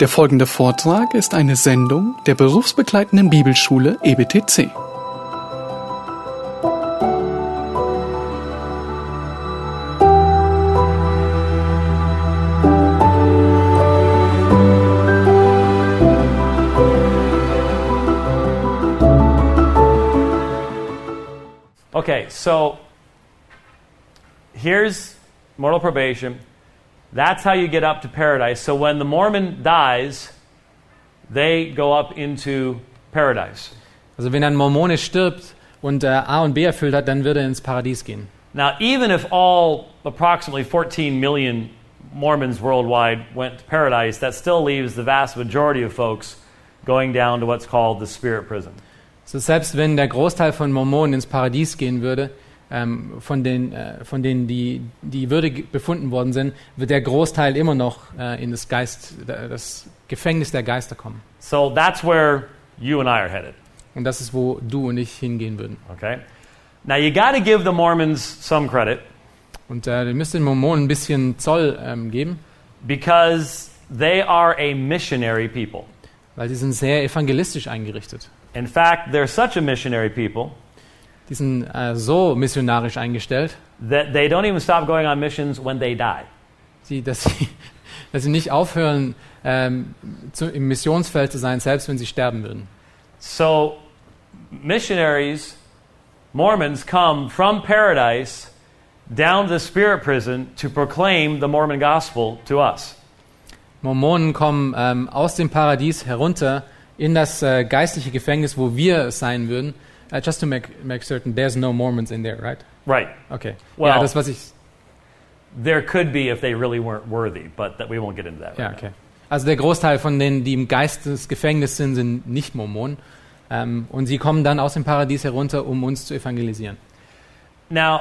Der folgende Vortrag ist eine Sendung der berufsbegleitenden Bibelschule EBTC. Okay, so here's mortal probation. That's how you get up to paradise. So when the Mormon dies, they go up into paradise. Also wenn ein Mormone stirbt und äh, A und B erfüllt hat, dann würde er ins Paradies gehen. Now, even if all approximately 14 million Mormons worldwide went to paradise, that still leaves the vast majority of folks going down to what's called the spirit prison. So selbst wenn der Großteil von Mormonen ins Paradies gehen würde, ähm, von, den, äh, von denen, die, die würdig befunden worden sind, wird der Großteil immer noch äh, in das, Geist, das Gefängnis der Geister kommen. So that's where you and I are headed. Und das ist, wo du und ich hingehen würden. Okay? Now, you got to give the Mormons some credit Und äh, ihr müsst den Mormonen ein bisschen Zoll ähm, geben, because they are a missionary people. weil sie sind sehr evangelistisch eingerichtet. In fact, they're such a missionary people Die sind äh, so missionarisch eingestellt, that they don't even stop going on missions when they die. sie, dass, sie, dass sie nicht aufhören, ähm, zu, im Missionsfeld zu sein, selbst wenn sie sterben würden. So, missionaries, Mormons, come from paradise down to the spirit prison to proclaim the Mormon gospel to us. Mormonen kommen ähm, aus dem Paradies herunter in das äh, geistliche Gefängnis, wo wir sein würden. Uh, just to make, make certain, there's no Mormons in there, right? Right. Okay. Well- ja, das, was ich. There could be if they really weren't worthy, but that we won't get into that. Right okay. Also der Großteil von denen, die im Geist des Gefängnisses sind, sind nicht Mormonen. Ähm, und sie kommen dann aus dem Paradies herunter, um uns zu evangelisieren. Now,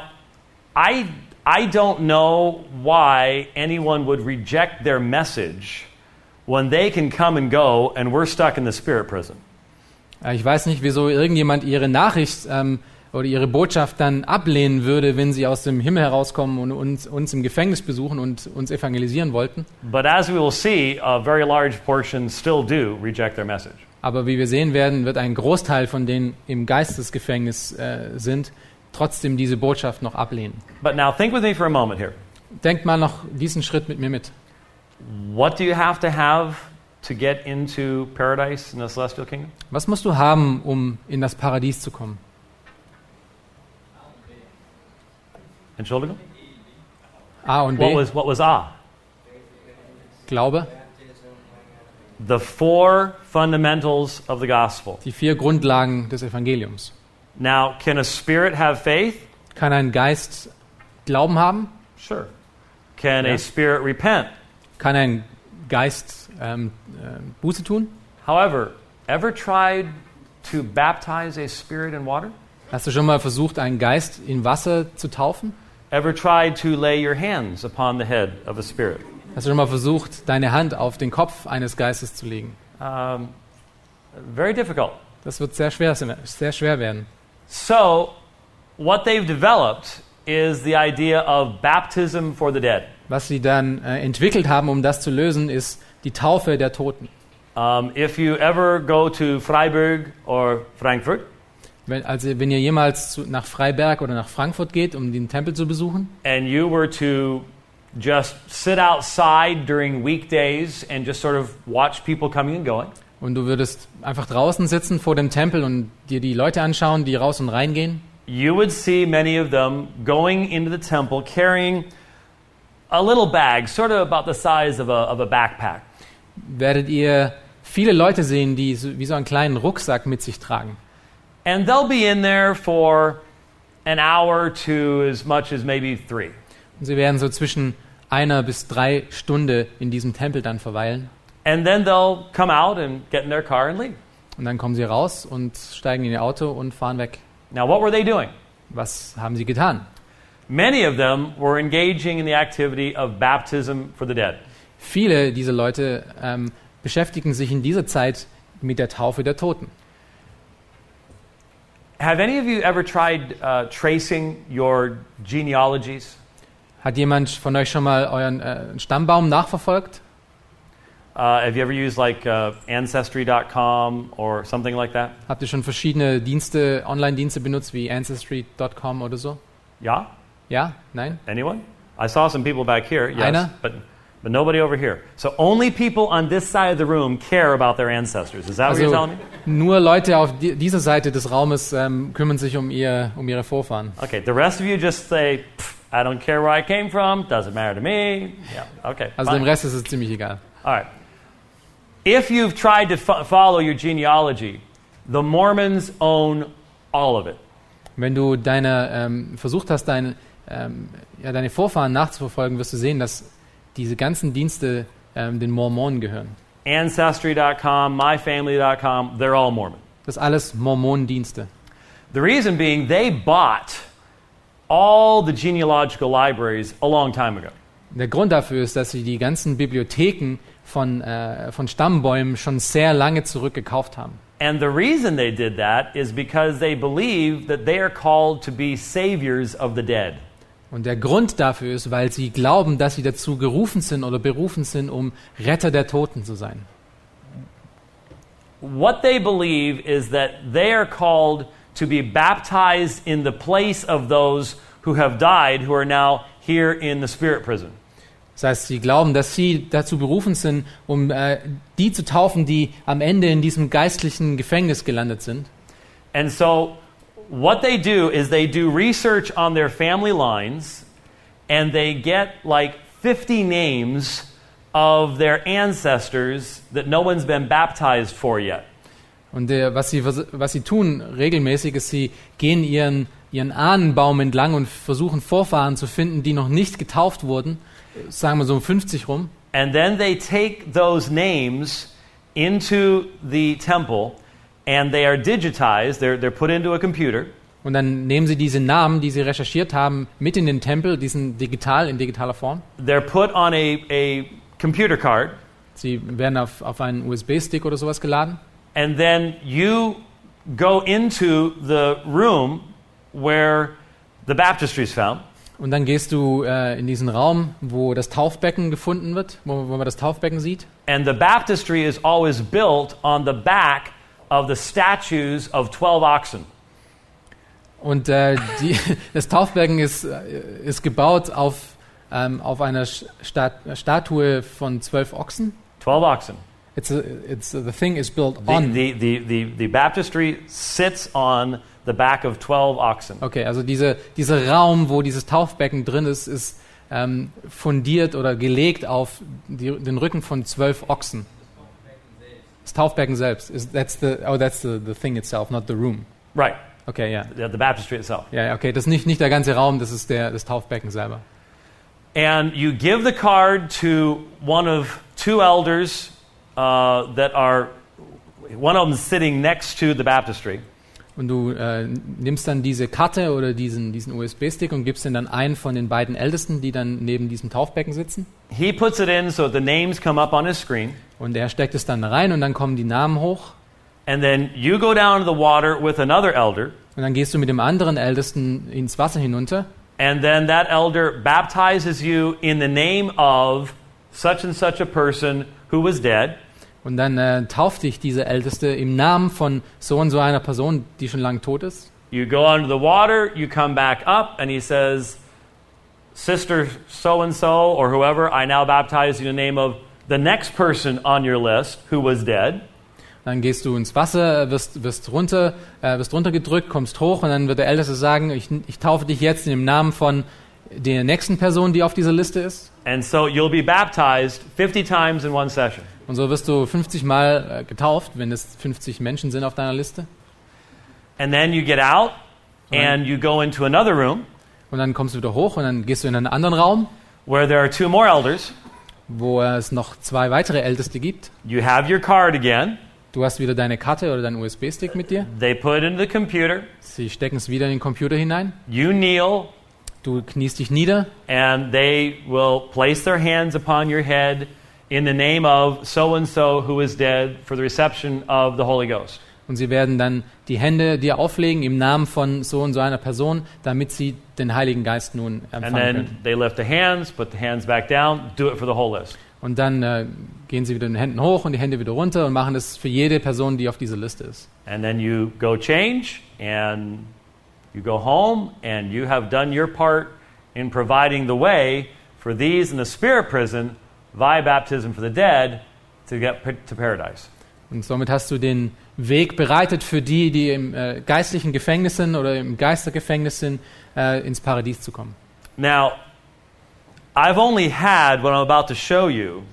I, I don't know why anyone would reject their message when they can come and go and we're stuck in the spirit prison. Äh, ich weiß nicht, wieso irgendjemand ihre Nachricht ähm, oder ihre Botschaft dann ablehnen würde, wenn sie aus dem Himmel herauskommen und uns, uns im Gefängnis besuchen und uns evangelisieren wollten. But as we will see, a very large portion still do reject their message. Aber wie wir sehen werden, wird ein Großteil von denen im Geistesgefängnis äh, sind, trotzdem diese Botschaft noch ablehnen. But now think with me for a moment here. Denkt mal noch diesen Schritt mit mir mit. What do you have to have to get into paradise in the celestial kingdom? Was musst du haben, um in das Paradies zu kommen? Entschuldigung? A und What B, was, what was ah? Glaube, The four fundamentals of the gospel. die vier Grundlagen des Evangeliums. Now, can a spirit have faith? Kann ein Geist Glauben haben? Sure. Can Yeah. a spirit repent? Kann ein Geist ähm, äh, Buße tun? However, ever tried to baptize a spirit in water? Hast du schon mal versucht, einen Geist in Wasser zu taufen? Ever tried to lay your hands upon the head of a spirit? Hast du schon mal versucht, deine Hand auf den Kopf eines Geistes zu legen? Um, very difficult. Das wird sehr schwer, sehr schwer werden. So, what they've developed is the idea of baptism for the dead. Was sie dann äh, entwickelt haben, um das zu lösen, ist die Taufe der Toten. Um, if you ever go to Freiburg or Frankfurt, Wenn, also wenn ihr jemals zu, nach Freiberg oder nach Frankfurt geht, um den Tempel zu besuchen, and you were to just sit outside during weekdays and just sort of watch people coming and going, und du würdest einfach draußen sitzen vor dem Tempel und dir die Leute anschauen, die raus und reingehen, you would see many of them going into the temple carrying a little bag, sort of about the size of a, of a backpack. Werdet ihr viele Leute sehen, die so, wie so einen kleinen Rucksack mit sich tragen. And they'll be in there for an hour to as much as maybe three. Und sie werden so zwischen einer bis drei Stunden in diesem Tempel dann verweilen. And then they'll come out and get in their car and leave. Und dann kommen sie raus und steigen in ihr Auto und fahren weg. Now, what were they doing? Was haben sie getan? Many of them were engaging in the activity of baptism for the dead. Viele dieser Leute ähm, beschäftigen sich in dieser Zeit mit der Taufe der Toten. Have any of you ever tried uh, tracing your genealogies? Hat jemand von euch schon mal euren äh, Stammbaum nachverfolgt? Uh, have you ever used like uh, Ancestry.com or something like that? Habt ihr schon verschiedene Dienste, Online-Dienste benutzt wie Ancestry.com oder so? Yeah? Ja? Nein? Anyone? I saw some people back here, yes, Einer? but, but nobody over here. So only people on this side of the room care about their ancestors. Is that what you're Also telling me? nur Leute auf di dieser Seite des Raumes ähm, kümmern sich um, ihr, um ihre Vorfahren. Okay, the rest of you just say, "Pff, I don't care where I came from, doesn't matter to me. Yeah, okay. Also fine. dem Rest ist es ziemlich egal. All right. If you've tried to fo- follow your genealogy, the Mormons own all of it. Wenn du deine, ähm, versucht hast, deine, ähm, ja, deine Vorfahren nachzuverfolgen, wirst du sehen, dass diese ganzen Dienste ähm, den Mormonen gehören. Ancestry.com, myfamily.com, they're all Mormon. Das alles Mormonendienste. The reason being they bought all the genealogical libraries a long time ago. Der Grund dafür ist, dass sie die ganzen Bibliotheken von, äh, von Stammbäumen schon sehr lange zurückgekauft haben. And the reason they did that is because they believe that they are called to be saviors of the dead. Und der Grund dafür ist, weil sie glauben, dass sie dazu gerufen sind oder berufen sind, um Retter der Toten zu sein. What they believe is that they are called to be baptized in the place of those who have died who are now here in the spirit prison. Das heißt, sie glauben, dass sie dazu berufen sind, um äh, die zu taufen, die am Ende in diesem geistlichen Gefängnis gelandet sind. And so, what they do is they do research on their family lines and they get like 50 names of their ancestors that no one's been baptized for yet. Und äh, was, sie, vers- was sie tun regelmäßig ist, sie gehen ihren, ihren Ahnenbaum entlang und versuchen Vorfahren zu finden, die noch nicht getauft wurden, äh, sagen wir so um 50 rum. And then they take those names into the temple and they are digitized, they're, they're put into a computer. Und dann nehmen sie diese Namen, die sie recherchiert haben, mit in den Tempel, diesen digital, in digitaler Form. They're put on a, a computer card, Sie werden auf, auf einen USB-Stick oder sowas geladen. and then you go into the room where the baptistry is found. Und dann gehst du äh, in diesen Raum, wo das Taufbecken gefunden wird, wo, wo man das Taufbecken sieht. And the baptistry is always built on the back of the statues of 12 oxen. Und äh, die, das Taufbecken ist, äh, ist gebaut auf, ähm, auf einer Stat Statue von zwölf Ochsen. 12 oxen. It's a, it's a, the thing is built The, on. the, the, the, the baptistry sits on the back of 12 oxen. Okay, also diese, dieser Raum, wo dieses Taufbecken drin ist, ist ähm, fundiert oder gelegt auf die, den Rücken von zwölf Ochsen. Das Taufbecken selbst. Is, that's the, oh, that's the, the thing itself, not the room. Right, Okay, yeah. the, the baptistry itself. Ja, okay, das ist nicht, nicht der ganze Raum, das ist der, das Taufbecken selber. And you give the card to one of two elders uh, that are, one of them sitting next to the baptistry. Und du äh, nimmst dann diese Karte oder diesen, diesen USB-Stick und gibst den dann einen von den beiden Ältesten, die dann neben diesem Taufbecken sitzen. He puts it in so the names come up on his screen. Und er steckt es dann rein und dann kommen die Namen hoch. And then you go down to the water with another elder. Und dann gehst du mit dem anderen Ältesten ins Wasser hinunter. And then that elder baptizes you in the name of such and such a person who was dead. Und dann äh, tauft dich dieser Älteste im Namen von so und so einer Person, die schon lange tot ist. You go under the water, you come back up, and he says, Sister so and so, or whoever, I now baptize you in the name of the next person on your list who was dead. Dann gehst du ins Wasser, wirst, wirst, runter, äh, wirst runtergedrückt, kommst hoch und dann wird der Älteste sagen, ich, ich taufe dich jetzt in dem Namen von der nächsten Person, die auf dieser Liste ist. And so you'll be baptized 50 times in one session. Und so wirst du 50 Mal äh, getauft, wenn es 50 Menschen sind auf deiner Liste. And then you get out and you go into another room Und dann kommst du wieder hoch und dann gehst du in einen anderen Raum, where there are two more elders. wo es noch zwei weitere Älteste gibt. You have your card again. Du hast wieder deine Karte oder deinen USB-Stick mit dir. They put it into the computer. Sie stecken es wieder in den Computer hinein. You kneel, Du kniest dich nieder and they will place their hands upon your head in the name of so and so who is dead for the reception of the Holy Ghost. und sie werden dann die Hände dir auflegen im Namen von so und so einer Person, damit sie den Heiligen Geist nun And empfangen können. then they lift the hands, put the hands back down, do it for the whole list. Und dann äh, gehen sie wieder mit den Händen hoch und die Hände wieder runter und machen das für jede Person, die auf dieser Liste ist. And then you go change and you go home and you have done your part in providing the way for these in the spirit prison via baptism for the dead to get to paradise. Und somit hast du den Weg bereitet für die, die im äh, geistlichen Gefängnis sind oder im Geistergefängnis sind, äh, ins Paradies zu kommen. Now, I've only had what I'm about to show you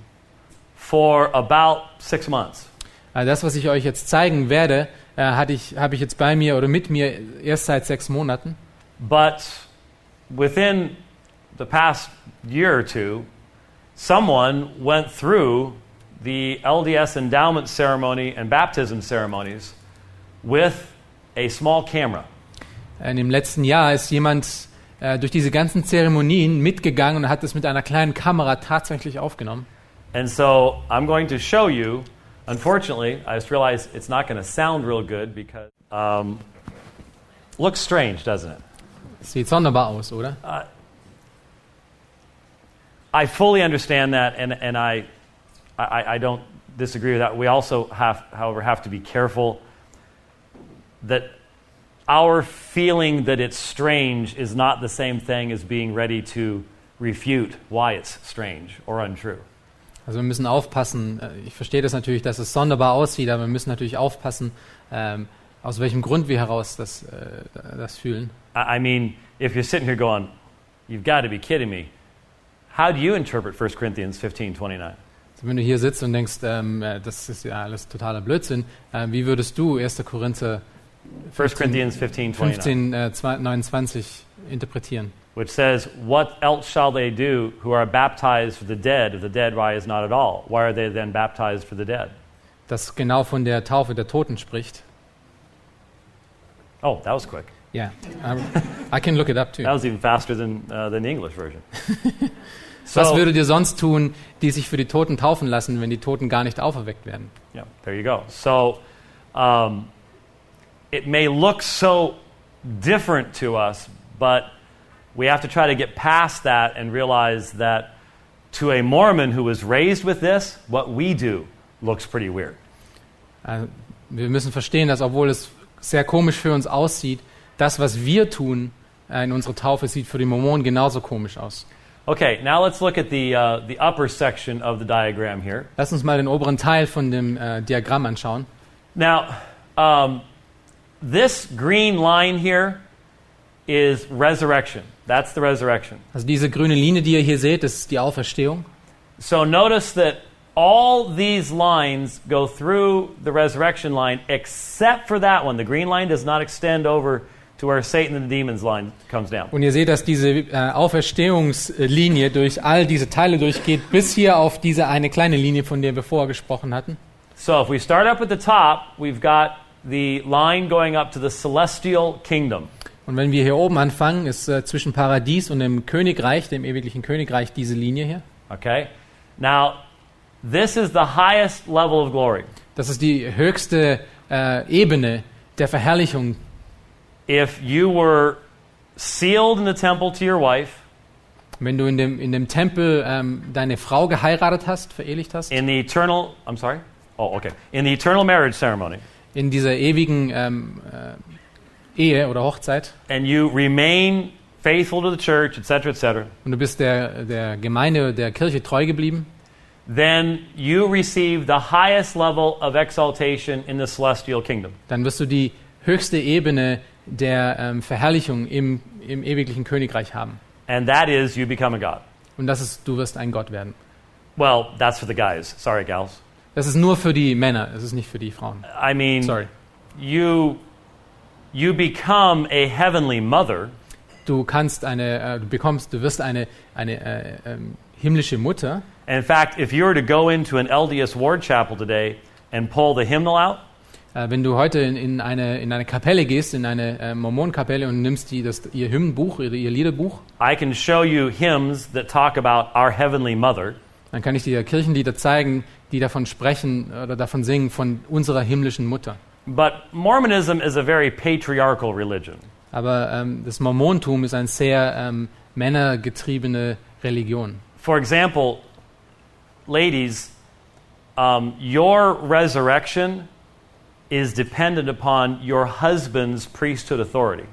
for about six months. Äh, das, was ich euch jetzt zeigen werde, äh, hatte ich, habe ich jetzt bei mir oder mit mir erst seit sechs Monaten. But within the past year or two, someone went through the LDS endowment ceremony and baptism ceremonies with a small camera. Äh, Im letzten Jahr ist jemand äh, durch diese ganzen Zeremonien mitgegangen und hat es mit einer kleinen Kamera tatsächlich aufgenommen. And so I'm going to show you. Unfortunately, I just realized it's not going to sound real good because um, looks strange, doesn't it? Sieht sonderbar aus, oder? I fully understand that, and, and I, I, I don't disagree with that. We also have, however, have to be careful that our feeling that it's strange is not the same thing as being ready to refute why it's strange or untrue. Also wir müssen aufpassen. Äh, Ich verstehe das natürlich, dass es sonderbar aussieht, aber wir müssen natürlich aufpassen, ähm, aus welchem Grund wir heraus das, äh, das fühlen. I, I mean, if you're sitting here going, you've got to be kidding me. How do you interpret 1 Corinthians 15 29? Also wenn du hier sitzt und denkst, ähm, äh, das ist ja alles totaler Blödsinn, äh, wie würdest du 1. Korinther 1 Corinthians 15 29. 15, äh, 29 interpretieren? which says, What else shall they do who are baptized for the dead if the dead rise not at all? Why are they then baptized for the dead? Das genau von der Taufe der Toten spricht. Oh, that was quick. Ja, um, I can look it up too. That was even faster than, uh, than the English version. Was so, würdet ihr sonst tun, die sich für die Toten taufen lassen, wenn die Toten gar nicht auferweckt werden? yeah, there you go. So um, it may look so different to us, but we have to try to get past that and realize that to a Mormon who was raised with this, what we do looks pretty weird. Also, wir müssen verstehen, dass obwohl es sehr komisch für uns aussieht, das, was wir tun äh, in unserer Taufe, sieht für die Mormonen genauso komisch aus. Okay, now let's look at the, uh, the upper section of the diagram here. Lass uns mal den oberen Teil von dem äh, Diagramm anschauen. Now, um, this green line here is resurrection. That's the resurrection. Also diese grüne Linie, die ihr hier seht, ist die Auferstehung. So notice that all these lines go through the resurrection line except for that one. The green line does not extend over to where Satan and the demons line comes down. Und ihr seht, dass diese äh, Auferstehungslinie durch all diese Teile durchgeht, bis hier auf diese eine kleine Linie, von der wir vorher gesprochen hatten. So if we start up at the top, we've got the line going up to the celestial kingdom. Und wenn wir hier oben anfangen, ist äh, zwischen Paradies und dem Königreich, dem ewiglichen Königreich, diese Linie hier. Okay? Now, this is the highest level of glory. Das ist die höchste äh, Ebene der Verherrlichung. If you were sealed in the temple to your wife, Wenn du in dem, in dem Tempel ähm, deine Frau geheiratet hast, verehelicht hast, in the eternal, I'm sorry? Oh, okay. In the eternal marriage ceremony, in dieser ewigen ähm, äh, Ehe oder Hochzeit, and you remain faithful to the church, etc., etc., und du bist der, der Gemeinde, der Kirche treu geblieben, then you receive the highest level of exaltation in the celestial kingdom. dann wirst du die höchste Ebene der ähm, Verherrlichung im, im ewiglichen Königreich haben. And that is you become a god. Und das ist, du wirst ein Gott werden. Well, that's for the guys. Sorry, gals. Das ist nur für die Männer, es ist nicht für die Frauen. I mean, Sorry. you you become a heavenly mother Du kannst eine, äh, du bekommst, du wirst eine, eine äh, ähm, himmlische Mutter. And in fact, if you were to go into an LDS ward chapel today and pull the hymnal out, Äh, wenn du heute in, in, eine, in eine Kapelle gehst, in eine äh, Mormonenkapelle und nimmst die, das, ihr Hymnbuch, ihr, ihr Liederbuch, I can show you hymns that talk about our heavenly mother. dann kann ich dir Kirchenlieder zeigen, die davon sprechen oder davon singen von unserer himmlischen Mutter. But Mormonism is a very patriarchal religion. Aber ähm, das Mormontum ist eine sehr ähm, männergetriebene Religion. For example, ladies, um, your resurrection is dependent upon your husband's priesthood authority.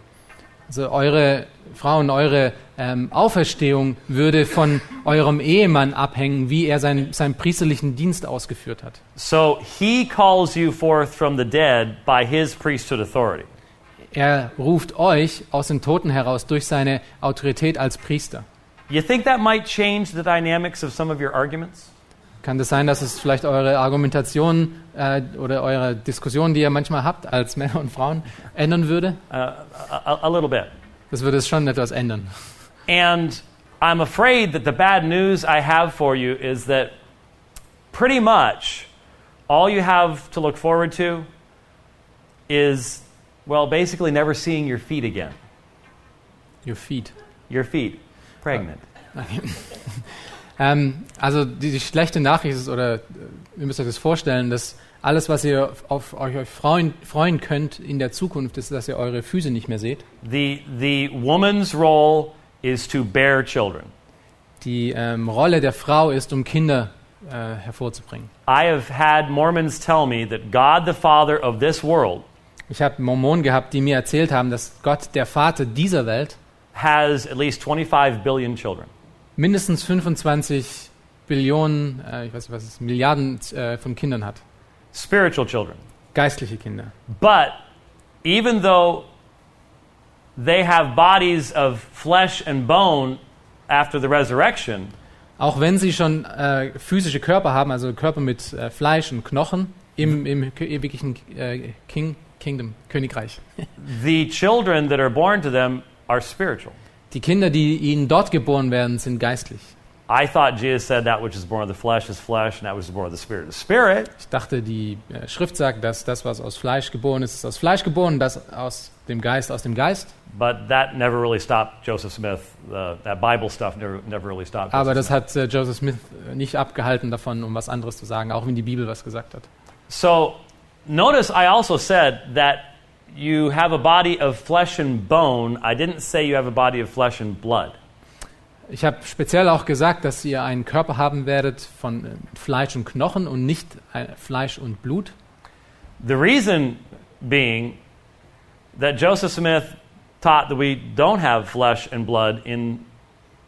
Also eure Frauen, eure ähm, Auferstehung würde von eurem Ehemann abhängen, wie er sein, seinen priesterlichen Dienst ausgeführt hat. So he calls you forth from the dead by his priesthood authority. Er ruft euch aus den Toten heraus durch seine Autorität als Priester. You think that might change the dynamics of some of your arguments? Kann das sein, dass es vielleicht eure Argumentation äh, oder eure Diskussion, die ihr manchmal habt als Männer und Frauen, ändern würde? Uh, a, a little bit. Das würde es schon etwas ändern. And I'm afraid that the bad news I have for you is that pretty much all you have to look forward to is, well, basically never seeing your feet again. Your feet. Your feet, pregnant. Ähm, also die, die schlechte Nachricht ist, oder ihr müsst euch das vorstellen, dass alles, was ihr auf euch, freuen, freuen könnt in der Zukunft, ist, dass ihr eure Füße nicht mehr seht. The, the woman's role is to bear children. Die ähm, Rolle der Frau ist, um Kinder äh, hervorzubringen. I have had Mormons tell me that God the Father of this world Ich habe Mormonen gehabt, die mir erzählt haben, dass Gott, der Vater dieser Welt, has at least 25 billion children. mindestens 25 Billionen, äh, ich weiß nicht was ist, Milliarden äh, von Kindern hat. Spiritual children. Geistliche Kinder. But even though they have bodies of flesh and bone after the resurrection, Auch wenn sie schon äh, physische Körper haben, also Körper mit äh, Fleisch und Knochen im, im kö- ewigen äh, King, Kingdom, Königreich. the children that are born to them are spiritual. Die Kinder, die ihnen dort geboren werden, sind geistlich. I thought Jesus said that which is born of the flesh is flesh, and that which is born of the spirit is spirit. Ich dachte, die äh, Schrift sagt, dass das, was aus Fleisch geboren ist, ist aus Fleisch geboren, das aus dem Geist aus dem Geist. But that never really stopped Joseph Smith. Uh, that Bible stuff never, never really stopped. Aber Joseph das hat äh, Joseph Smith äh, nicht abgehalten davon, um was anderes zu sagen, auch wenn die Bibel was gesagt hat. So notice I also said that you have a body of flesh and bone. I didn't say you have a body of flesh and blood. Ich habe speziell auch gesagt, dass ihr einen Körper haben werdet von äh, Fleisch und Knochen und nicht äh, Fleisch und Blut. The reason being that Joseph Smith taught that we don't have flesh and blood in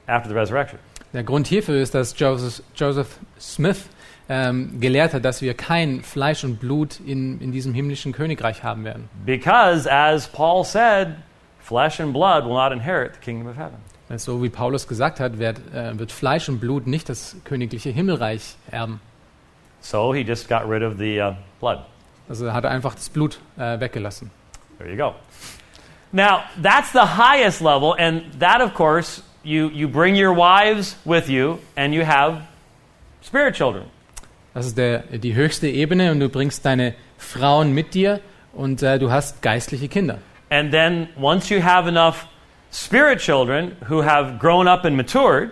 after the resurrection. Der Grund hierfür ist, dass Joseph, Joseph Smith ähm, gelehrt hat, dass wir kein Fleisch und Blut in, in diesem himmlischen Königreich haben werden. Because as Paul said, flesh and blood will not inherit the kingdom of heaven. So wie Paulus gesagt hat, wird, äh, wird Fleisch und Blut nicht das königliche Himmelreich erben. So he just got rid of the uh, blood. Also er hat einfach das Blut äh, weggelassen. There you go. Now, that's the highest level, and that, of course, you, you bring your wives with you, and you have spirit children. Das ist der, die höchste Ebene und du bringst deine Frauen mit dir und äh, du hast geistliche Kinder. And then, once you have enough spirit children who have grown up and matured,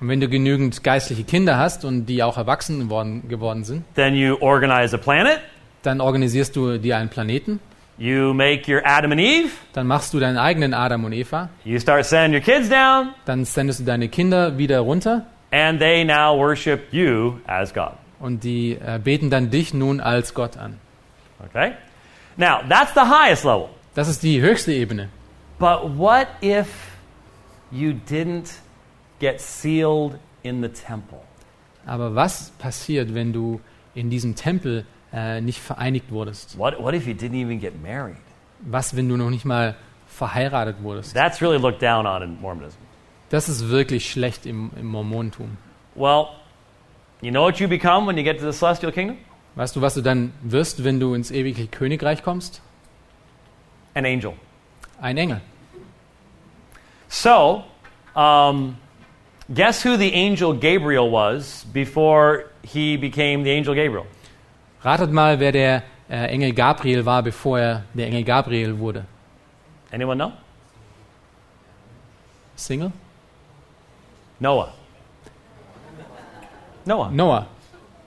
Und wenn du genügend geistliche Kinder hast und die auch erwachsen geworden, geworden sind, then you organize a planet, dann organisierst du dir einen Planeten, you make your Adam and Eve, dann machst du deinen eigenen Adam und Eva, you start sending your kids down, dann sendest du deine Kinder wieder runter and they now worship you as God. und die äh, beten dann dich nun als Gott an. Okay? Now, that's the highest level. Das ist die höchste Ebene. But what if you didn't get sealed in the temple? Aber was passiert, wenn du in diesem Tempel äh, nicht vereinigt wurdest? What, what if you didn't even get married? Was, wenn du noch nicht mal verheiratet wurdest? That's really looked down on in Mormonism. Das ist wirklich schlecht im, im Mormonentum. Well, you know what you become when you get to the celestial kingdom? Weißt du, was du dann wirst, wenn du ins ewige Königreich kommst? An angel. Ein Engel. So, um, guess who the angel Gabriel was before he became the angel Gabriel? Ratet mal, wer der äh, Engel Gabriel war, bevor er der Engel Gabriel wurde. Anyone know? Single? Noah. Noah. Noah.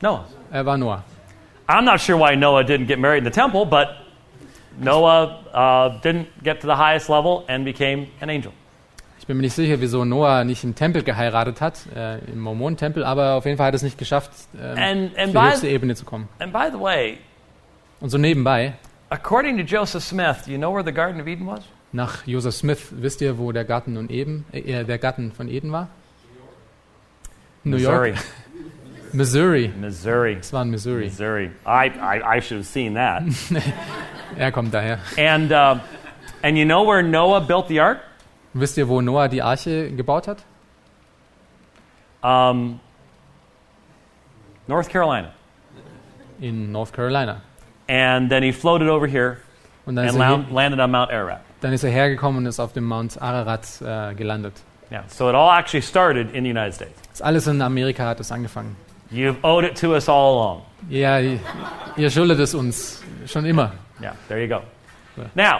Noah. Er war Noah. I'm not sure why Noah didn't get married in the temple, but Noah uh, didn't get to the highest level and became an angel. Ich bin mir nicht sicher, wieso Noah nicht im Tempel geheiratet hat, äh, im Mormonentempel, aber auf jeden Fall hat er es nicht geschafft, ähm, And- die höchste Ebene zu kommen. And by the way, Und so nebenbei, according to Joseph Smith, do you know where the Garden of Eden was? nach Joseph Smith, wisst ihr, wo der Garten, und Eden, äh, der Garten von Eden war? New Missouri. York? Missouri. Missouri. Es war in Missouri. Missouri. I, I, I should have seen that. Er kommt daher. and, uh, and you know where Noah built the ark? Wisst ihr, wo Noah die Arche gebaut hat? Um, North Carolina. In North Carolina. And then he floated over here Und dann and land, landed on Mount Ararat. dann ist er hergekommen und ist auf dem Mount Ararat äh, gelandet. Yeah, so it all actually started in the United States. Das alles in Amerika hat es angefangen. You've owed it to us all along. Ja, ihr, schuldet es uns schon immer. Yeah, there you go. Now,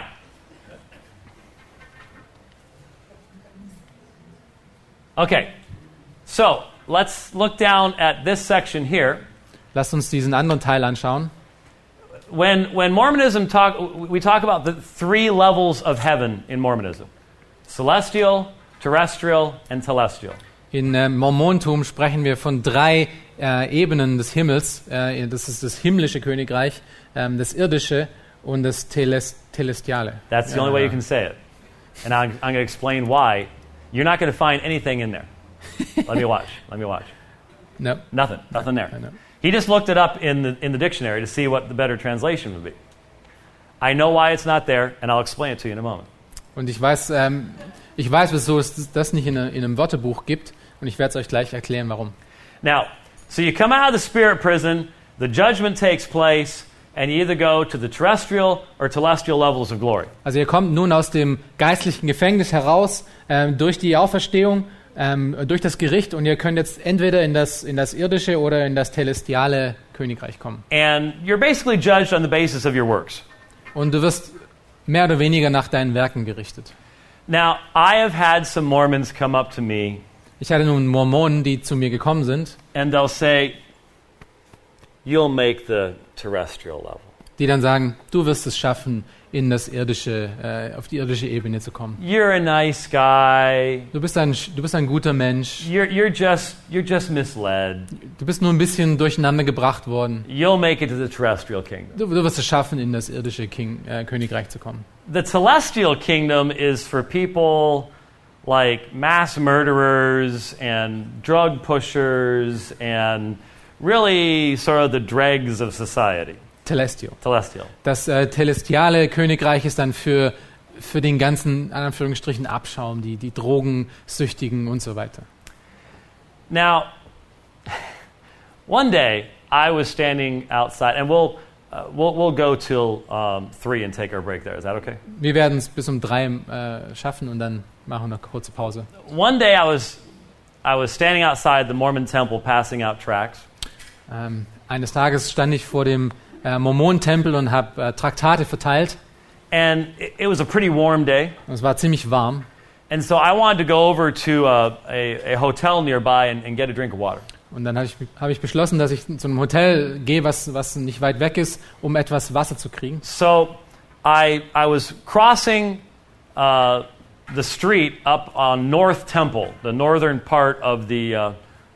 okay, so let's look down at this section here. Lasst uns diesen anderen Teil anschauen. When, when Mormonism talk, we talk about the three levels of heaven in Mormonism celestial, terrestrial, and telestial. In äh, Mormontum sprechen wir von drei äh, Ebenen des Himmels. Äh, das ist das himmlische Königreich, ähm, das irdische und das Teles Telestiale. That's the only way you can say it. And I'm, I'm going to explain why. You're not going to find anything in there. Let me watch. Let me watch. Ja. Nothing. Nothing there. I know. He just looked it up in the, in the dictionary to see what the better translation would be. I know why it's not there, and I'll explain it to you in a moment. Und ich weiß, ähm, ich weiß, wieso es das nicht in, in einem Wörterbuch gibt. Und ich werde es euch gleich erklären, warum. Now, so you come out of the spirit prison, the judgment takes place, and you either go to the terrestrial or telestial levels of glory. Also ihr kommt nun aus dem geistlichen Gefängnis heraus ähm, durch die Auferstehung, ähm, durch das Gericht und ihr könnt jetzt entweder in das, in das irdische oder in das telestiale Königreich kommen. And you're basically judged on the basis of your works. Und du wirst mehr oder weniger nach deinen Werken gerichtet. Now, I have had some Mormons come up to me Ich hatte nun Mormonen, die zu mir gekommen sind, and they'll say, You'll make the terrestrial level. die dann sagen, du wirst es schaffen, in das irdische, äh, auf die irdische Ebene zu kommen. You're a nice guy. Du bist ein, du bist ein guter Mensch. You're, you're, just, you're just misled. Du bist nur ein bisschen durcheinander gebracht worden. You'll make it to the terrestrial kingdom. Du, du wirst es schaffen, in das irdische King, äh, Königreich zu kommen. The celestial kingdom is for people like mass murderers and drug pushers and really sort of the dregs of society. Telestio. Celestial. Das äh, telestiale Königreich ist dann für, für den ganzen, in Anführungsstrichen, Abschaum, die, die Drogensüchtigen und so weiter. Now, one day I was standing outside, and we'll, uh, we'll, we'll go till um, three and take our break there. Is that okay? Wir werden es bis um drei äh, schaffen und dann machen wir eine kurze Pause. One day I was, I was standing outside the Mormon temple passing out tracts. Ähm, eines Tages stand ich vor dem äh, Mormonentempel und habe äh, Traktate verteilt. And it, it was a pretty warm day. Und es war ziemlich warm. And so I wanted to go over to uh, a, a hotel nearby and, and get a drink of water. Und dann habe ich, hab ich beschlossen, dass ich zu einem Hotel gehe, was, was nicht weit weg ist, um etwas Wasser zu kriegen. So I, I was crossing uh, the street up on North Temple, the northern part of the, uh,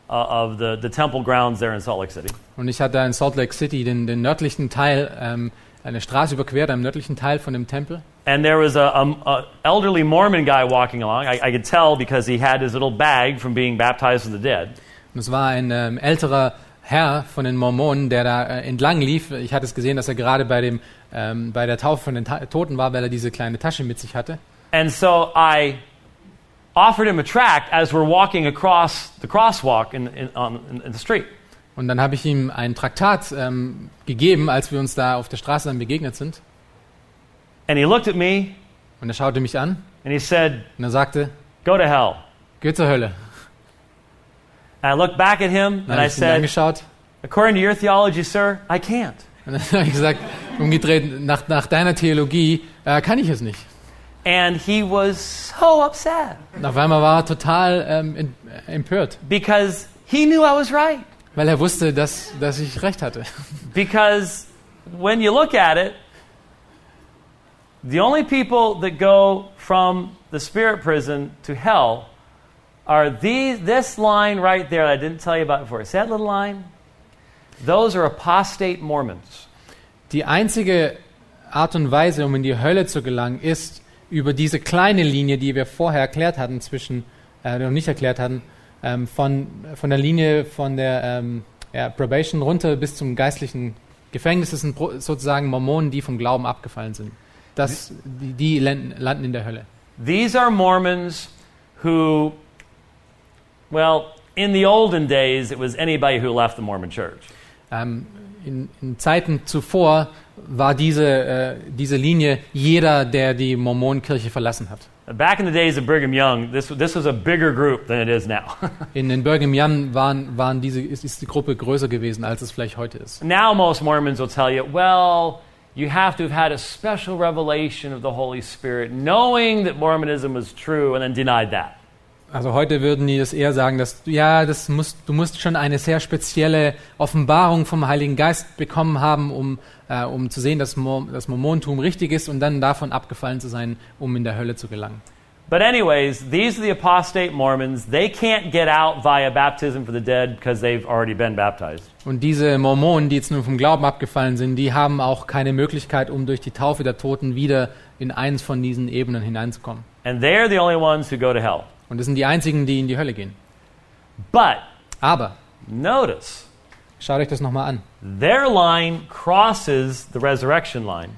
of the, the temple grounds there in Salt Lake City. Und ich hatte in Salt Lake City den, den nördlichen Teil, ähm, eine Straße überquert, am nördlichen Teil von dem Tempel. And there was a, a, a elderly Mormon guy walking along. I, I could tell because he had his little bag from being baptized with the dead. Und es war ein ähm, älterer Herr von den Mormonen, der da äh, entlang lief. Ich hatte es gesehen, dass er gerade bei, dem, ähm, bei der Taufe von den Ta Toten war, weil er diese kleine Tasche mit sich hatte. And so I offered him a tract as we're walking across the crosswalk in, in, on, in, the street. Und dann habe ich ihm ein Traktat ähm, gegeben, als wir uns da auf der Straße dann begegnet sind. And he looked at me Und er schaute mich an and he said, und er sagte, Go to hell. geh zur Hölle. And I looked back at him and I said, angeschaut According to your theology, sir, I can't. und dann habe ich gesagt, umgedreht, nach, nach deiner Theologie äh, kann ich es nicht. And he was so upset auf einmal war er total ähm, äh, empört, because he knew I was right. weil er wusste, dass, dass ich recht hatte. Because when you look at it, The only people that go from the spirit prison to hell are these, this line right there I didn't tell you about before. See that little line? Those are apostate Mormons. Die einzige Art und Weise, um in die Hölle zu gelangen, ist über diese kleine Linie, die wir vorher erklärt hatten, zwischen, äh, noch nicht erklärt hatten, ähm, von, von der Linie von der ähm, ja, Probation runter bis zum geistlichen Gefängnis. Das sind sozusagen Mormonen, die vom Glauben abgefallen sind. Das, die, die landen landen in der Hölle. These are Mormons who, well, in the olden days, it was anybody who left the Mormon church. Ähm, in, in Zeiten zuvor war diese, äh, diese Linie jeder, der die Mormonenkirche verlassen hat. Back in the days of Brigham Young, this, this was a bigger group than it is now. In den Brigham Young waren, waren diese, ist, ist die Gruppe größer gewesen, als es vielleicht heute ist. now, most Mormons will tell you, well, you have to have had a special revelation of the Holy Spirit, knowing that Mormonism was true, and then denied that. Also heute würden die das eher sagen, dass du, ja, das musst, du musst schon eine sehr spezielle Offenbarung vom Heiligen Geist bekommen haben, um, äh, um zu sehen, dass Mor das Mormontum richtig ist und dann davon abgefallen zu sein, um in der Hölle zu gelangen. But, anyways, these are the apostate Mormons. They can't get out via baptism for the dead because they've already been baptized. Und diese Mormonen, die jetzt nun vom Glauben abgefallen sind, die haben auch keine Möglichkeit, um durch die Taufe der Toten wieder in eins von diesen Ebenen hineinzukommen. And they're the only ones who go to hell. Und das sind die einzigen, die in die Hölle gehen. But Aber notice, schaut euch das nochmal an. their line crosses the resurrection line.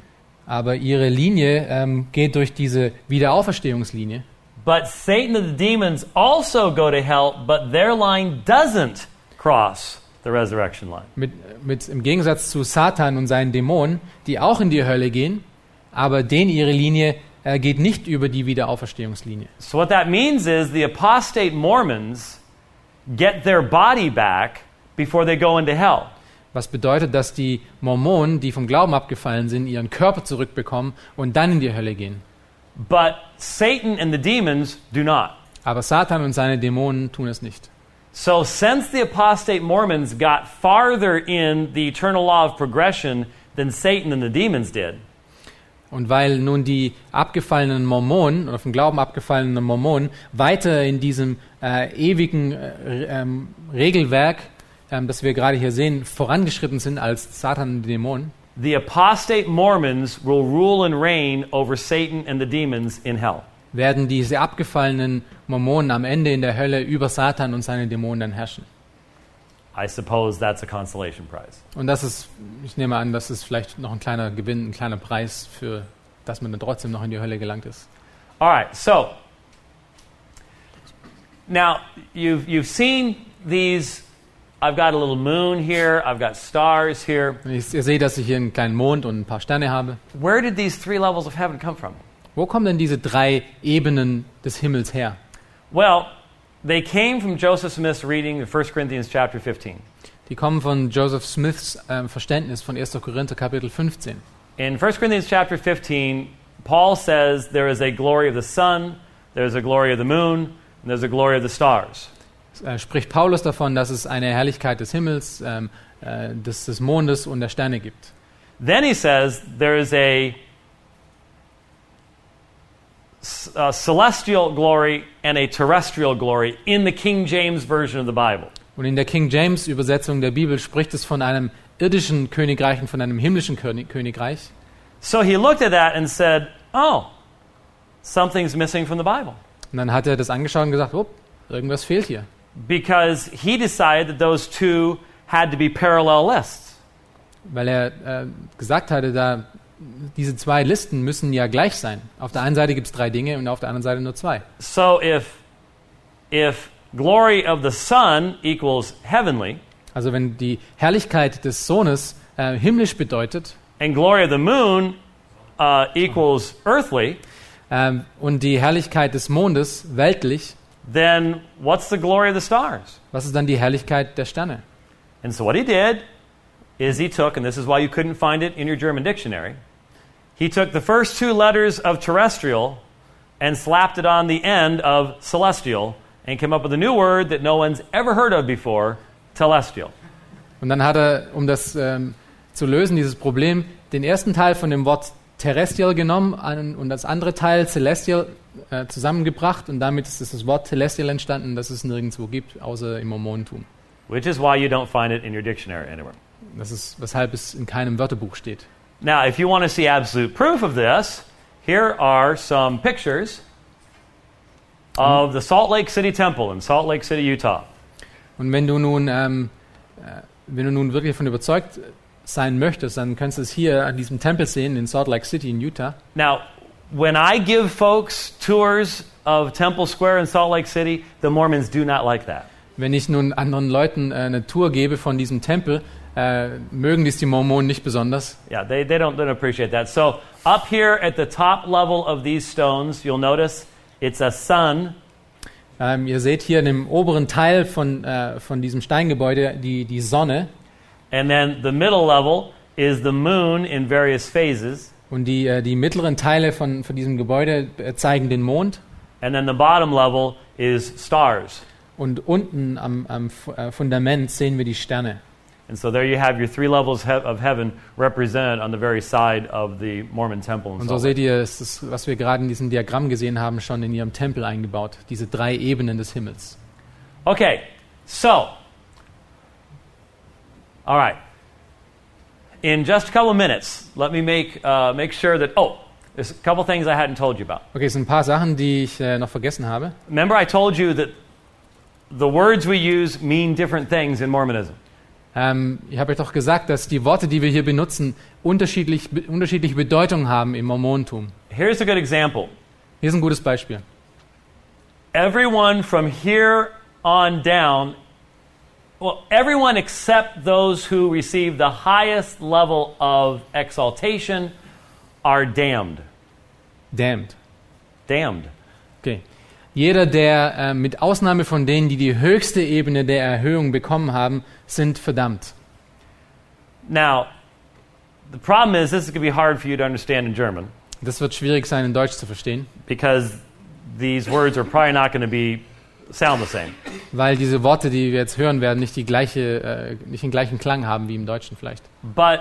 Aber ihre Linie ähm, geht durch diese Wiederauferstehungslinie. But Satan and the demons also go to hell, but their line doesn't cross the resurrection line. Mit, mit, Im Gegensatz zu Satan und seinen Dämonen, die auch in die Hölle gehen, aber denen ihre Linie äh, geht nicht über die Wiederauferstehungslinie. So, what that means is the apostate Mormons get their body back before they go into hell. Was bedeutet, dass die Mormonen, die vom Glauben abgefallen sind, ihren Körper zurückbekommen und dann in die Hölle gehen. But Satan and the demons do not. Aber Satan und seine Dämonen tun es nicht. So, since the apostate Mormons got farther in the eternal law of progression than Satan and the demons did, Und weil nun die abgefallenen Mormonen oder vom Glauben abgefallenen Mormonen weiter in diesem äh, ewigen äh, ähm, Regelwerk, ähm, das wir gerade hier sehen, vorangeschritten sind als Satan und die Dämonen, the apostate Mormons will rule and reign over Satan and the demons in hell. werden diese abgefallenen Mormonen am Ende in der Hölle über Satan und seine Dämonen dann herrschen. I suppose that's a consolation prize. Und das ist, ich nehme an, das ist vielleicht noch ein kleiner Gewinn, ein kleiner Preis für, dass man dann trotzdem noch in die Hölle gelangt ist. All right, so now you've, you've seen these. I've got a little moon here, I've got stars here. Ich, ihr seht, dass ich hier einen kleinen Mond und ein paar Sterne habe. Where did these three levels of heaven come from? Wo kommen denn diese drei Ebenen des Himmels her? Well, they came from Joseph Smith's reading of 1 Corinthians chapter 15. Die kommen von Joseph Smiths ähm, Verständnis von 1. Korinther Kapitel 15. In 1 Corinthians chapter 15, Paul says there is a glory of the sun, there's a glory of the moon, and there's a glory of the stars. Äh, spricht Paulus davon, dass es eine Herrlichkeit des Himmels, ähm, äh, des, des Mondes und der Sterne gibt. Then he says there is a, a celestial glory and a terrestrial glory in the King James Version of the Bible. Und in der King James Übersetzung der Bibel spricht es von einem irdischen Königreich und von einem himmlischen König Königreich. So he looked at that and said, Oh, something's missing from the Bible. Und dann hat er das angeschaut und gesagt, oh, irgendwas fehlt hier. Because he decided that those two had to be parallel lists. Weil er äh, gesagt hatte, da, diese zwei Listen müssen ja gleich sein. Auf der einen Seite gibt es drei Dinge und auf der anderen Seite nur zwei. So if, if glory of the sun equals heavenly, Also wenn die Herrlichkeit des Sohnes äh, himmlisch bedeutet and glory of the moon uh, equals earthly, ähm, und die Herrlichkeit des Mondes weltlich, then what's the glory of the stars? was ist dann die Herrlichkeit der Sterne? And so what he did is he took, and this is why you couldn't find it in your German dictionary, he took the first two letters of terrestrial and slapped it on the end of celestial and came up with a new word that no one's ever heard of before, telestial. Und dann hat er, um das ähm, zu lösen, dieses Problem, den ersten Teil von dem Wort Terrestrial genommen an- und das andere Teil Celestial äh, zusammengebracht und damit ist das Wort Celestial entstanden, das es nirgendwo gibt, außer im Mormonentum. which is why you don't find it in your dictionary anywhere. Das ist, weshalb es in keinem Wörterbuch steht. Now, if you want to see absolute proof of this, here are some pictures of the Salt Lake City Temple in Salt Lake City, Utah. Und wenn du nun, ähm, äh, wenn du nun wirklich davon überzeugt sein möchtest, dann kannst du es hier an diesem Tempel sehen in Salt Lake City in Utah. Now, when I give folks tours of Temple Square in Salt Lake City, the Mormons do not like that. Wenn ich nun anderen Leuten äh, eine Tour gebe von diesem Tempel, äh, mögen dies die Mormonen nicht besonders. Yeah, they, they, don't, they don't appreciate that. So, up here at the top level of these stones, you'll notice it's a sun Ähm, ihr seht hier in dem oberen Teil von, äh, von diesem Steingebäude die, die Sonne And then the middle level is the moon in various phases. und die, äh, die mittleren Teile von, von diesem Gebäude äh, zeigen den Mond. And then the bottom level is stars. Und unten am, am äh, Fundament sehen wir die Sterne. And so there you have your three levels he- of heaven represented on the very side of the Mormon temple. Und so seht ihr, es ist, was wir gerade in diesem Diagramm gesehen haben, schon in ihrem Tempel eingebaut. Diese drei Ebenen des Himmels. Okay, so, all right. In just a couple of minutes, let me make, uh, make sure that, oh, there's a couple of things I hadn't told you about. Okay, es sind ein paar Sachen, die ich äh, noch vergessen habe. Remember, I told you that the words we use mean different things in Mormonism. Ähm, ich habe euch doch gesagt, dass die Worte, die wir hier benutzen, unterschiedlich, be unterschiedliche Bedeutung haben im Mormontum. Here's a good example. Hier ist ein gutes Beispiel. everyone from here on down, well, everyone except those who receive the highest level of exaltation are damned. Damned. Damned. Okay. Jeder, der äh, mit Ausnahme von denen, die die höchste Ebene der Erhöhung bekommen haben, sind verdammt. Now, the problem is this is going to be hard for you to understand in German Das wird schwierig sein, in Deutsch zu verstehen, because these words are probably not going to be sound the same. weil diese Worte, die wir jetzt hören werden, nicht, die gleiche, äh, nicht den gleichen Klang haben wie im Deutschen vielleicht. But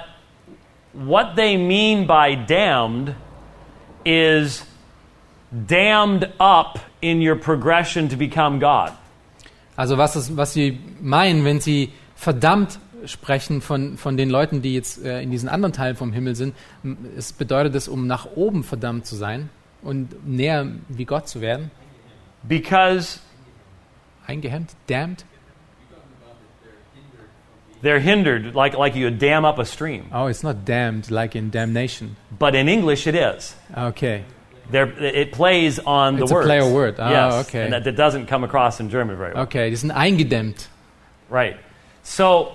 what they mean by damned is damned up in your progression to become God. Also was, es, was sie meinen, wenn sie verdammt sprechen von, von den Leuten, die jetzt äh, in diesen anderen Teilen vom Himmel sind, es bedeutet es, um nach oben verdammt zu sein und näher wie Gott zu werden. Because Eingehemmt, damned. they're hindered, like, like you dam up a stream. Oh, it's not damned like in damnation. But in English, it is. Okay. There, it plays on the It's a words. play of word. Ah, yes, okay. and that, that doesn't come across in German very well. Okay, die sind eingedämmt. Right. So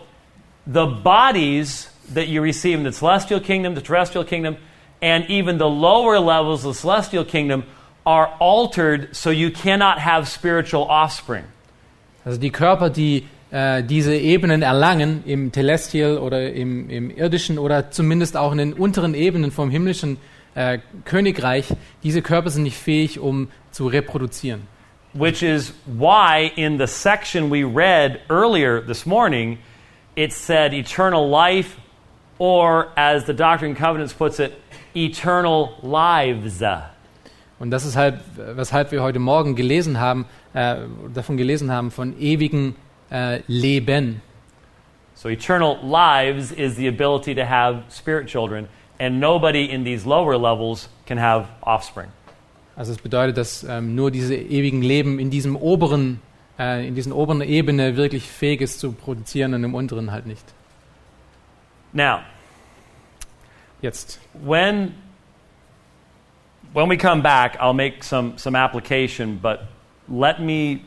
the bodies that you receive in the celestial kingdom, the terrestrial kingdom, and even the lower levels of the celestial kingdom are altered so you cannot have spiritual offspring. Also die Körper, die äh, diese Ebenen erlangen, im Telestial oder im, im irdischen oder zumindest auch in den unteren Ebenen vom himmlischen äh, Königreich, diese Körper sind nicht fähig, um zu reproduzieren. Which is why in the section we read earlier this morning, it said eternal life, or as the Doctrine and Covenants puts it, eternal lives. Und das ist halt, weshalb wir heute Morgen gelesen haben, äh, davon gelesen haben, von ewigen äh, Leben. So, eternal lives is the ability to have spirit children, and nobody in these lower levels can have offspring. Also es bedeutet, dass ähm, nur diese ewigen Leben in diesem oberen, äh, in diesen oberen Ebene wirklich fähig ist zu produzieren und im unteren halt nicht. Now, Jetzt, when, when we come back, I'll make some, some application, but let me,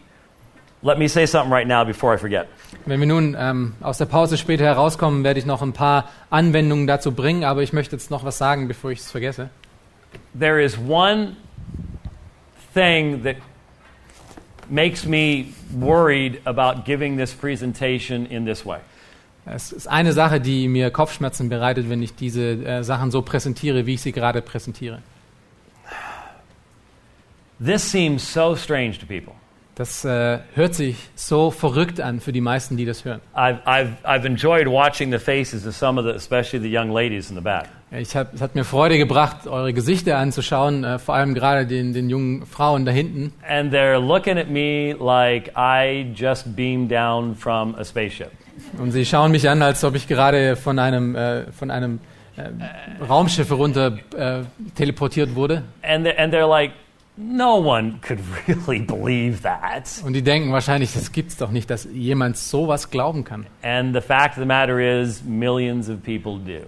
let me say something right now before I forget. wenn wir nun ähm, aus der Pause später herauskommen, werde ich noch ein paar Anwendungen dazu bringen, aber ich möchte jetzt noch was sagen, bevor ich es vergesse. There is one thing that makes me worried about giving this presentation in this way. Es ist eine Sache, die mir Kopfschmerzen bereitet, wenn ich diese äh, Sachen so präsentiere, wie ich sie gerade präsentiere. This seems so strange to people. Das äh, hört sich so verrückt an für die meisten, die das hören. I've, I've, I've enjoyed watching the faces of some of the, especially the young ladies in the back. Ich hab, es hat mir Freude gebracht, eure Gesichter anzuschauen, äh, vor allem gerade den, den jungen Frauen da hinten. And they're looking at me like I just beamed down from a spaceship. Und sie schauen mich an, als ob ich gerade von einem, äh, von einem äh, Raumschiff herunter äh, teleportiert wurde. And they're, and they're like, no one could really believe that. Und die denken wahrscheinlich, das gibt's doch nicht, dass jemand sowas glauben kann. And the fact of the matter is, millions of people do.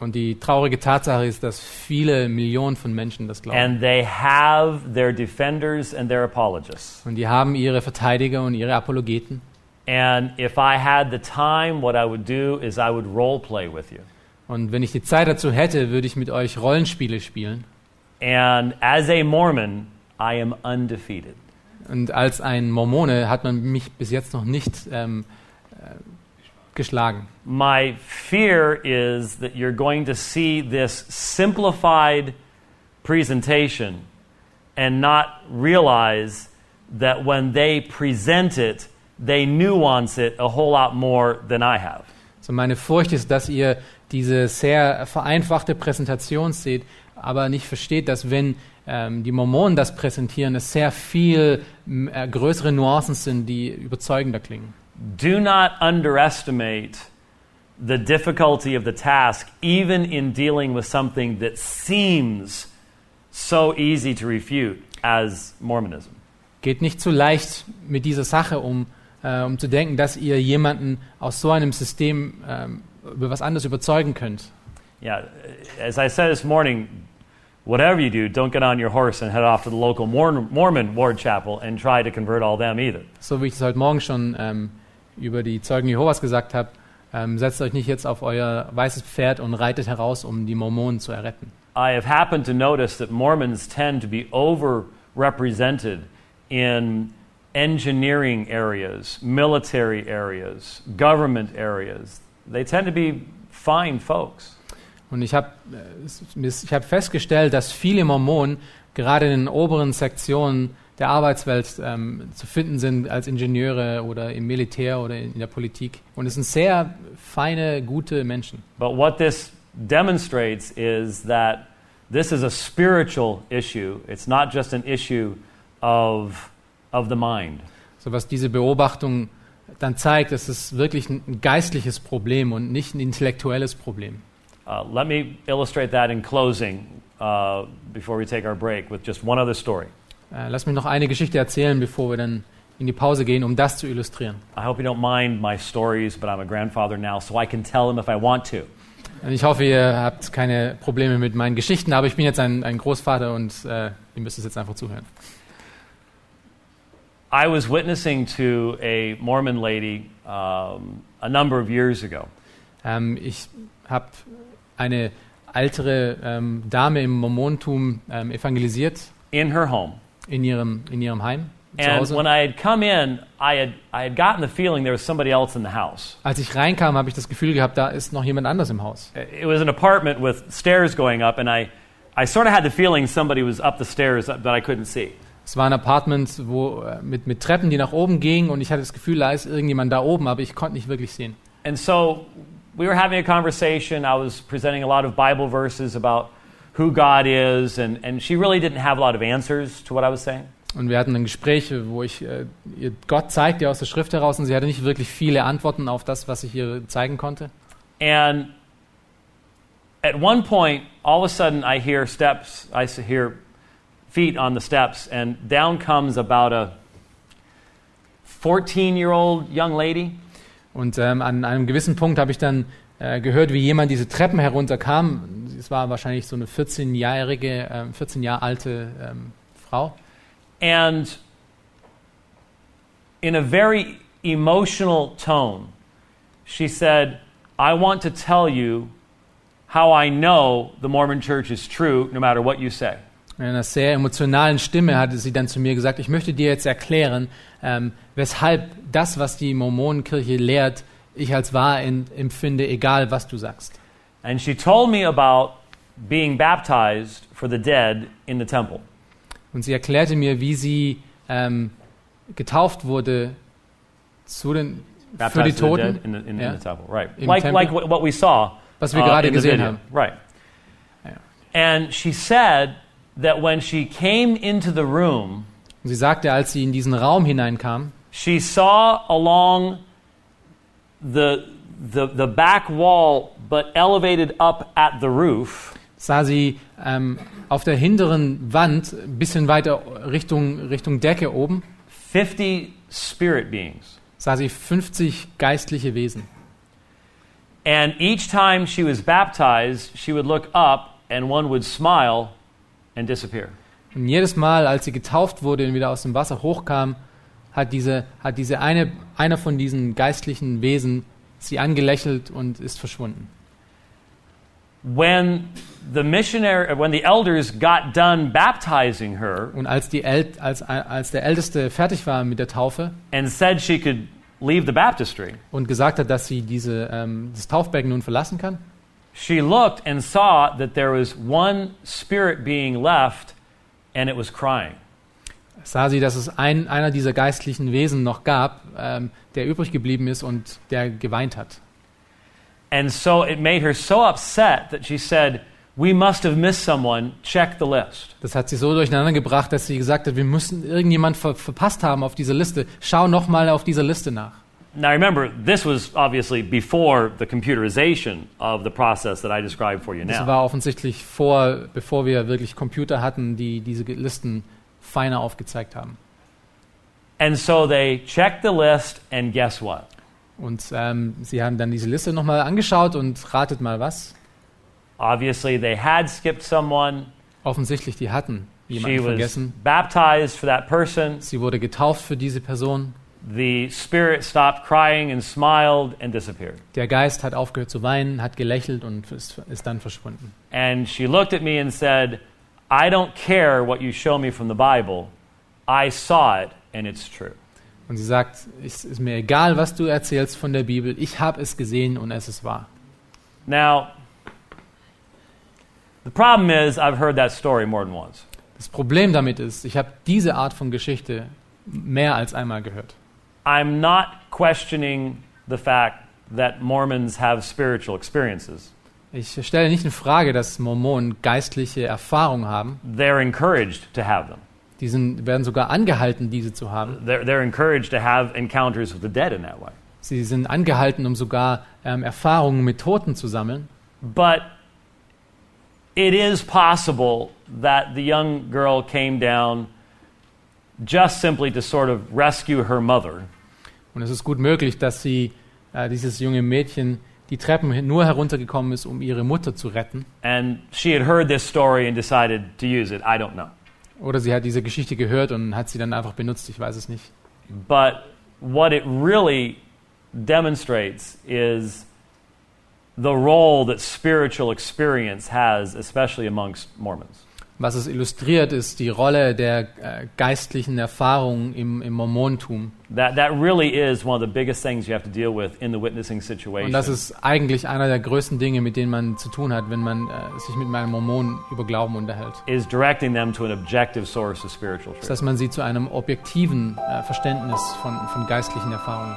Und die traurige Tatsache ist, dass viele Millionen von Menschen das glauben. And they have their defenders and their apologists. Und die haben ihre Verteidiger und ihre Apologeten. And if I had the time, what I would do is I would role play with you. Und wenn ich die Zeit dazu hätte, würde ich mit euch Rollenspiele spielen. And as a Mormon, I am undefeated. Und als ein Mormone hat man mich bis jetzt noch nicht ähm, äh, geschlagen. My fear is that you're going to see this simplified presentation and not realize that when they present it, they nuance it a whole lot more than I have. So meine Furcht ist, dass ihr diese sehr vereinfachte Präsentation seht, aber nicht versteht, dass wenn ähm, die Mormonen das präsentieren, es sehr viel äh, größere Nuancen sind, die überzeugender klingen. Do not underestimate the difficulty of the task, even in dealing with something that seems so easy to refute as Mormonism. Geht nicht zu leicht mit dieser Sache um, äh, um zu denken, dass ihr jemanden aus so einem System ähm, über was anderes überzeugen könnt. Yeah, as I said this morning, whatever you do, don't get on your horse and head off to the local Mormon ward chapel and try to convert all them either. So wie ich es heute Morgen schon ähm, über die Zeugen Jehovas gesagt habe, ähm, setzt euch nicht jetzt auf euer weißes Pferd und reitet heraus, um die Mormonen zu erretten. I have happened to notice that Mormons tend to be overrepresented in engineering areas, military areas, government areas. They tend to be fine folks. Und ich habe ich hab festgestellt, dass viele Mormonen gerade in den oberen Sektionen der Arbeitswelt ähm, zu finden sind als Ingenieure oder im Militär oder in, in der Politik. Und es sind sehr feine, gute Menschen. But what this demonstrates is that this is a spiritual issue. It's not just an issue of, of the mind. So was diese Beobachtung dann zeigt, es ist wirklich ein, ein geistliches Problem und nicht ein intellektuelles Problem. Uh, let me illustrate that in closing uh, before we take our break with just one other story. Äh, lass mich noch eine Geschichte erzählen, bevor wir dann in die Pause gehen, um das zu illustrieren. I hope you don't mind my stories, but I'm a grandfather now, so I can tell them if I want to. Und Ich hoffe, ihr habt keine Probleme mit meinen Geschichten, aber ich bin jetzt ein, ein Großvater und äh, ihr müsst es jetzt einfach zuhören. I was witnessing to a Mormon lady um, a number of years ago. Ähm, ich habe eine ältere ähm, Dame im Mormontum ähm, evangelisiert in her home. In ihrem, in ihrem Heim And when I had come in, I had, I had gotten the feeling there was somebody else in the house. Als ich reinkam, habe ich das Gefühl gehabt, da ist noch jemand anders im Haus. It was an apartment with stairs going up, and I, I sort of had the feeling somebody was up the stairs that I couldn't see. Es war ein Apartment wo, äh, mit, mit Treppen, die nach oben gingen und ich hatte das Gefühl, da ist irgendjemand da oben, aber ich konnte nicht wirklich sehen. And so we were having a conversation. I was presenting a lot of Bible verses about who God is, and, and she really didn't have a lot of answers to what I was saying. Und wir hatten ein Gespräch, wo ich äh, ihr Gott zeigte aus der Schrift heraus und sie hatte nicht wirklich viele Antworten auf das, was ich ihr zeigen konnte. And at one point, all of a sudden, I hear steps, I hear feet on the steps, and down comes about a 14 year old young lady. Und ähm, an einem gewissen Punkt habe ich dann äh, gehört, wie jemand diese Treppen herunterkam. Es war wahrscheinlich so eine 14-jährige, ähm, 14 Jahre alte ähm, Frau. And in a very emotional tone, she said, I want to tell you how I know the Mormon church is true no matter what you say. In einer sehr emotionalen Stimme hatte sie dann zu mir gesagt, ich möchte dir jetzt erklären, ähm, weshalb das, was die Mormonenkirche lehrt, ich als wahr empfinde, egal was du sagst. And she told me about being baptized for the dead in the temple. Und sie erklärte mir, wie sie ähm, getauft wurde zu den, für die Baptized to the Toten, in the, in, Ja. in the temple, right? Im Like, Tempel. like what we saw was wir uh, gerade gesehen haben. Right. And she said that when she came into the room, Und sie sagte, als sie in diesen Raum hineinkam, she saw along the, the, the back wall, but elevated up at the roof, sah sie ähm, auf der hinteren Wand, ein bisschen weiter Richtung, Richtung Decke oben, 50 spirit beings. sah sie 50 geistliche Wesen. And each time she was baptized, she would look up and one would smile and disappear. Und jedes Mal, als sie getauft wurde und wieder aus dem Wasser hochkam, hat diese, hat diese eine, einer von diesen geistlichen Wesen sie angelächelt und ist verschwunden. When the missionary, when the elders got done baptizing her Und als, die El als, als der Älteste fertig war mit der Taufe and said she could leave the baptistry, und gesagt hat, dass sie diese, ähm, das Taufbecken nun verlassen kann, she looked and saw that there was one spirit being left and it was crying. Sah sie, dass es ein, einer dieser geistlichen Wesen noch gab, ähm, der übrig geblieben ist und der geweint hat. And so it made her so upset that she said, We must have missed someone. Check the list. Das hat sie so durcheinander gebracht, dass sie gesagt hat, wir müssen irgendjemand ver verpasst haben auf dieser Liste. Schau noch mal auf dieser Liste nach. Now remember, this was obviously before the computerization of the process that I described for you Das now. war offensichtlich vor, bevor wir wirklich Computer hatten, die diese Listen feiner aufgezeigt haben. And so they checked the list, and guess what? Und ähm, sie haben dann diese Liste nochmal angeschaut und ratet mal was. Obviously, they had skipped someone. Offensichtlich, die hatten She jemanden was vergessen. baptized for that person. Sie wurde getauft für diese Person. The spirit stopped crying and smiled and disappeared. Der Geist hat aufgehört zu weinen, hat gelächelt und ist, ist dann verschwunden. And she looked at me and said, I don't care what you show me from the Bible. I saw it, and it's true. Und sie sagt, es ist mir egal, was du erzählst von der Bibel. Ich habe es gesehen und es ist wahr. Now, the problem is, I've heard that story more than once. Das Problem damit ist, ich habe diese Art von Geschichte mehr als einmal gehört. I'm not questioning the fact that Mormons have spiritual experiences. Ich stelle nicht in Frage, dass Mormonen geistliche Erfahrungen haben. They're encouraged to have them. Die sind, werden sogar angehalten, diese zu haben. They're, they're encouraged to have encounters with the dead in that way. Sie sind angehalten, um sogar ähm, Erfahrungen mit Toten zu sammeln. But it is possible that the young girl came down just simply to sort of rescue her mother. Und es ist gut möglich, dass sie, äh, dieses junge Mädchen, die Treppen nur heruntergekommen ist, um ihre Mutter zu retten. And she had heard this story and decided to use it. I don't know. Oder sie hat diese Geschichte gehört und hat sie dann einfach benutzt. Ich weiß es nicht. But what it really demonstrates is the role that spiritual experience has, especially amongst Mormons. Was es illustriert, ist die Rolle der äh, geistlichen Erfahrung im, im Mormontum. That, that really is one of the biggest things you have to deal with in the witnessing situation. Und das ist eigentlich einer der größten Dinge, mit denen man zu tun hat, wenn man äh, sich mit einem Mormon über Glauben unterhält. is directing them to an objective source of spiritual truth. heißt, man sie zu einem objektiven äh, Verständnis von, von geistlichen Erfahrungen.